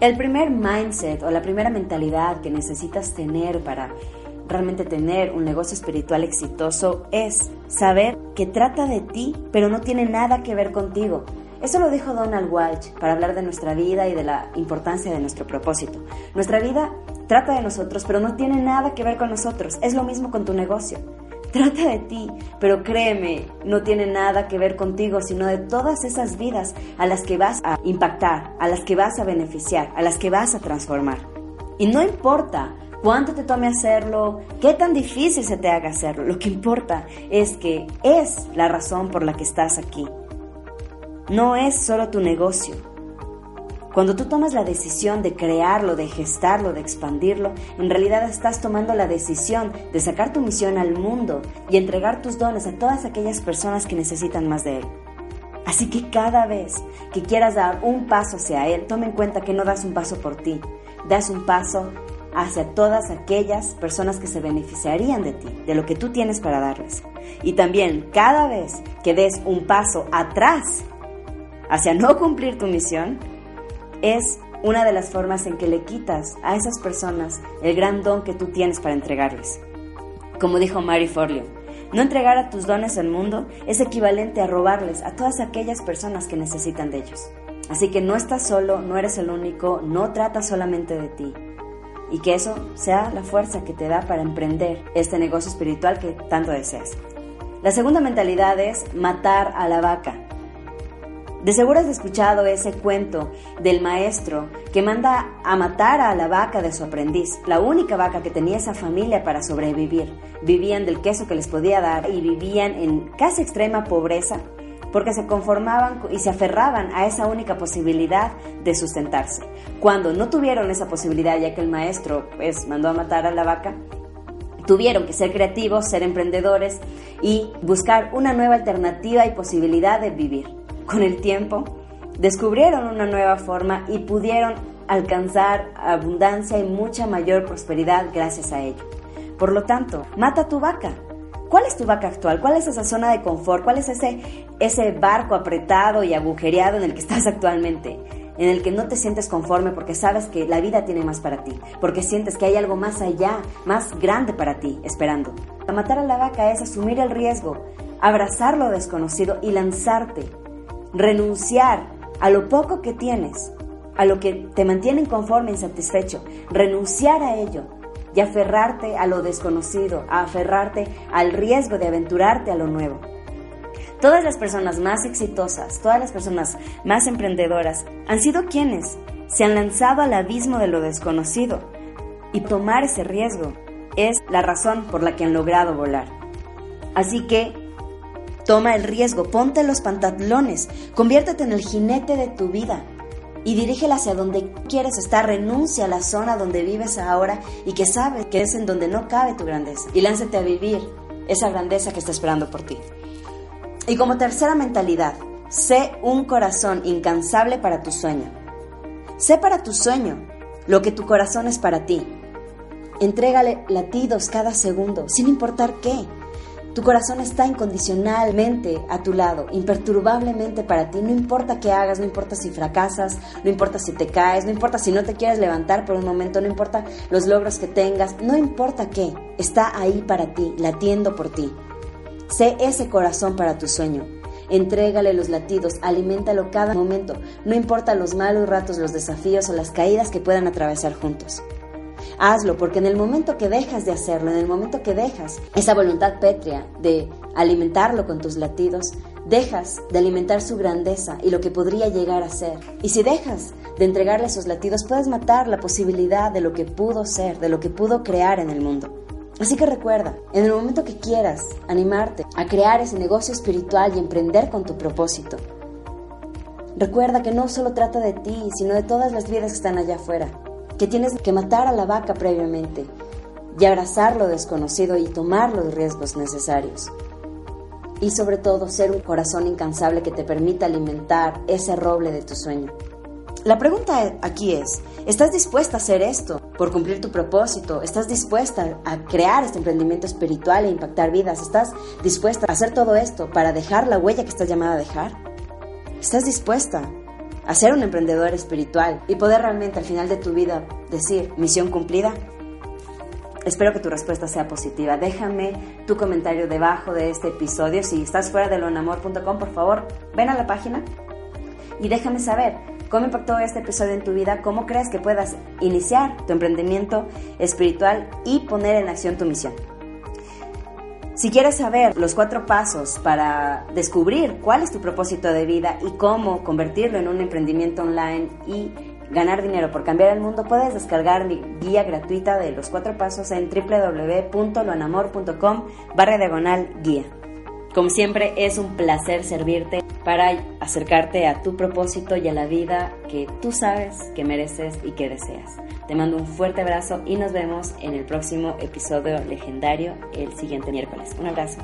El primer mindset o la primera mentalidad que necesitas tener para realmente tener un negocio espiritual exitoso es saber que trata de ti, pero no tiene nada que ver contigo. Eso lo dijo Donald Walsh para hablar de nuestra vida y de la importancia de nuestro propósito. Nuestra vida trata de nosotros, pero no tiene nada que ver con nosotros. Es lo mismo con tu negocio trata de ti, pero créeme, no tiene nada que ver contigo, sino de todas esas vidas a las que vas a impactar, a las que vas a beneficiar, a las que vas a transformar. Y no importa cuánto te tome hacerlo, qué tan difícil se te haga hacerlo, lo que importa es que es la razón por la que estás aquí. No es solo tu negocio, cuando tú tomas la decisión de crearlo, de gestarlo, de expandirlo, en realidad estás tomando la decisión de sacar tu misión al mundo y entregar tus dones a todas aquellas personas que necesitan más de él. Así que cada vez que quieras dar un paso hacia él, toma en cuenta que no das un paso por ti, das un paso hacia todas aquellas personas que se beneficiarían de ti, de lo que tú tienes para darles. Y también cada vez que des un paso atrás hacia no cumplir tu misión, es una de las formas en que le quitas a esas personas el gran don que tú tienes para entregarles. Como dijo Mary Forleo, no entregar a tus dones al mundo es equivalente a robarles a todas aquellas personas que necesitan de ellos. Así que no estás solo, no eres el único, no trata solamente de ti. Y que eso sea la fuerza que te da para emprender este negocio espiritual que tanto deseas. La segunda mentalidad es matar a la vaca. De seguro has escuchado ese cuento del maestro que manda a matar a la vaca de su aprendiz, la única vaca que tenía esa familia para sobrevivir. Vivían del queso que les podía dar y vivían en casi extrema pobreza porque se conformaban y se aferraban a esa única posibilidad de sustentarse. Cuando no tuvieron esa posibilidad, ya que el maestro pues mandó a matar a la vaca, tuvieron que ser creativos, ser emprendedores y buscar una nueva alternativa y posibilidad de vivir con el tiempo, descubrieron una nueva forma y pudieron alcanzar abundancia y mucha mayor prosperidad gracias a ello. Por lo tanto, mata tu vaca. ¿Cuál es tu vaca actual? ¿Cuál es esa zona de confort? ¿Cuál es ese, ese barco apretado y agujereado en el que estás actualmente? En el que no te sientes conforme porque sabes que la vida tiene más para ti, porque sientes que hay algo más allá, más grande para ti, esperando. Matar a la vaca es asumir el riesgo, abrazar lo desconocido y lanzarte renunciar a lo poco que tienes, a lo que te mantiene inconforme, insatisfecho, renunciar a ello y aferrarte a lo desconocido, a aferrarte al riesgo de aventurarte a lo nuevo. Todas las personas más exitosas, todas las personas más emprendedoras han sido quienes se han lanzado al abismo de lo desconocido y tomar ese riesgo es la razón por la que han logrado volar. Así que Toma el riesgo, ponte los pantalones, conviértete en el jinete de tu vida y dirígela hacia donde quieres estar. Renuncia a la zona donde vives ahora y que sabes que es en donde no cabe tu grandeza. Y lánzate a vivir esa grandeza que está esperando por ti. Y como tercera mentalidad, sé un corazón incansable para tu sueño. Sé para tu sueño lo que tu corazón es para ti. Entrégale latidos cada segundo, sin importar qué. Tu corazón está incondicionalmente a tu lado, imperturbablemente para ti. No importa qué hagas, no importa si fracasas, no importa si te caes, no importa si no te quieres levantar por un momento, no importa los logros que tengas, no importa qué. Está ahí para ti, latiendo por ti. Sé ese corazón para tu sueño. Entrégale los latidos, aliméntalo cada momento, no importa los malos ratos, los desafíos o las caídas que puedan atravesar juntos. Hazlo, porque en el momento que dejas de hacerlo, en el momento que dejas esa voluntad pétrea de alimentarlo con tus latidos, dejas de alimentar su grandeza y lo que podría llegar a ser. Y si dejas de entregarle esos latidos, puedes matar la posibilidad de lo que pudo ser, de lo que pudo crear en el mundo. Así que recuerda, en el momento que quieras animarte a crear ese negocio espiritual y emprender con tu propósito, recuerda que no solo trata de ti, sino de todas las vidas que están allá afuera, que tienes que matar a la vaca previamente y abrazar lo desconocido y tomar los riesgos necesarios y sobre todo ser un corazón incansable que te permita alimentar ese roble de tu sueño. La pregunta aquí es, ¿estás dispuesta a hacer esto por cumplir tu propósito? ¿Estás dispuesta a crear este emprendimiento espiritual e impactar vidas? ¿Estás dispuesta a hacer todo esto para dejar la huella que estás llamada a dejar? ¿Estás dispuesta a ser un emprendedor espiritual y poder realmente al final de tu vida decir misión cumplida? Espero que tu respuesta sea positiva. Déjame tu comentario debajo de este episodio. Si estás fuera de lonamor.com, por favor, ven a la página y déjame saber cómo impactó este episodio en tu vida, cómo crees que puedas iniciar tu emprendimiento espiritual y poner en acción tu misión. Si quieres saber los cuatro pasos para descubrir cuál es tu propósito de vida y cómo convertirlo en un emprendimiento online y ganar dinero por cambiar el mundo, puedes descargar mi guía gratuita de los cuatro pasos en www.loanamor.com barra diagonal guía. Como siempre, es un placer servirte para acercarte a tu propósito y a la vida que tú sabes que mereces y que deseas. Te mando un fuerte abrazo y nos vemos en el próximo episodio legendario el siguiente miércoles. Un abrazo.